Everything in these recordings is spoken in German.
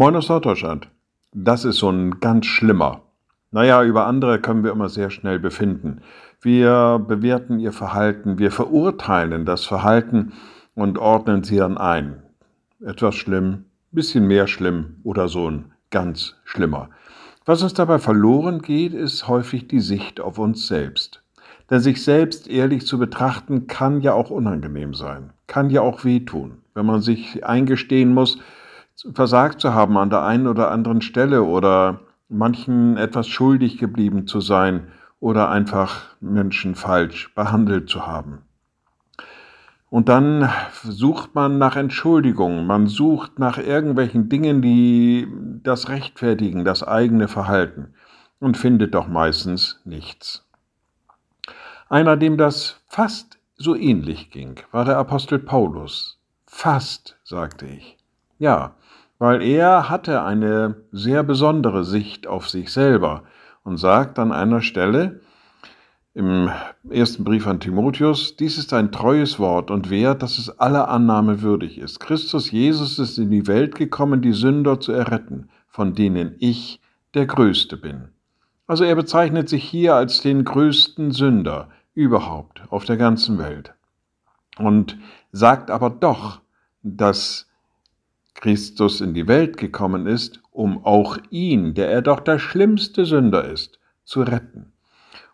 Moin aus Norddeutschland. Das ist so ein ganz schlimmer. Naja, über andere können wir immer sehr schnell befinden. Wir bewerten ihr Verhalten, wir verurteilen das Verhalten und ordnen sie dann ein. Etwas schlimm, bisschen mehr schlimm oder so ein ganz schlimmer. Was uns dabei verloren geht, ist häufig die Sicht auf uns selbst. Denn sich selbst ehrlich zu betrachten, kann ja auch unangenehm sein, kann ja auch wehtun, wenn man sich eingestehen muss, versagt zu haben an der einen oder anderen Stelle oder manchen etwas schuldig geblieben zu sein oder einfach Menschen falsch behandelt zu haben. Und dann sucht man nach Entschuldigungen, man sucht nach irgendwelchen Dingen, die das rechtfertigen, das eigene Verhalten und findet doch meistens nichts. Einer, dem das fast so ähnlich ging, war der Apostel Paulus. Fast, sagte ich. Ja, weil er hatte eine sehr besondere Sicht auf sich selber und sagt an einer Stelle im ersten Brief an Timotheus, dies ist ein treues Wort und wert, dass es aller Annahme würdig ist. Christus Jesus ist in die Welt gekommen, die Sünder zu erretten, von denen ich der Größte bin. Also er bezeichnet sich hier als den größten Sünder überhaupt auf der ganzen Welt und sagt aber doch, dass Christus in die Welt gekommen ist, um auch ihn, der er doch der schlimmste Sünder ist, zu retten.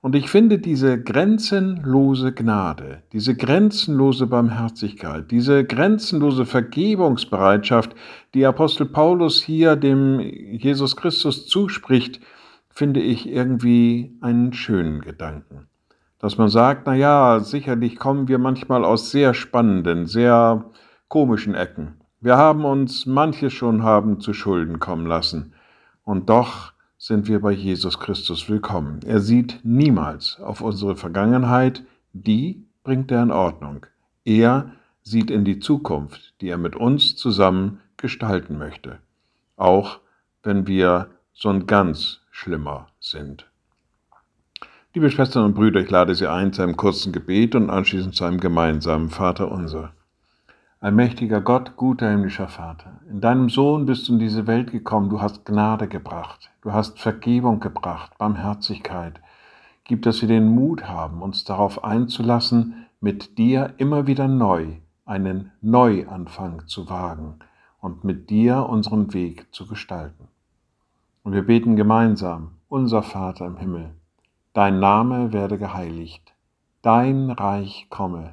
Und ich finde diese grenzenlose Gnade, diese grenzenlose Barmherzigkeit, diese grenzenlose Vergebungsbereitschaft, die Apostel Paulus hier dem Jesus Christus zuspricht, finde ich irgendwie einen schönen Gedanken. Dass man sagt, na ja, sicherlich kommen wir manchmal aus sehr spannenden, sehr komischen Ecken. Wir haben uns manches schon haben zu Schulden kommen lassen. Und doch sind wir bei Jesus Christus willkommen. Er sieht niemals auf unsere Vergangenheit, die bringt er in Ordnung. Er sieht in die Zukunft, die er mit uns zusammen gestalten möchte. Auch wenn wir so ein ganz schlimmer sind. Liebe Schwestern und Brüder, ich lade Sie ein zu einem kurzen Gebet und anschließend zu einem gemeinsamen Vater unser. Allmächtiger Gott, guter himmlischer Vater, in deinem Sohn bist du in diese Welt gekommen, du hast Gnade gebracht, du hast Vergebung gebracht, Barmherzigkeit. Gib, dass wir den Mut haben, uns darauf einzulassen, mit dir immer wieder neu einen Neuanfang zu wagen und mit dir unseren Weg zu gestalten. Und wir beten gemeinsam, unser Vater im Himmel, dein Name werde geheiligt, dein Reich komme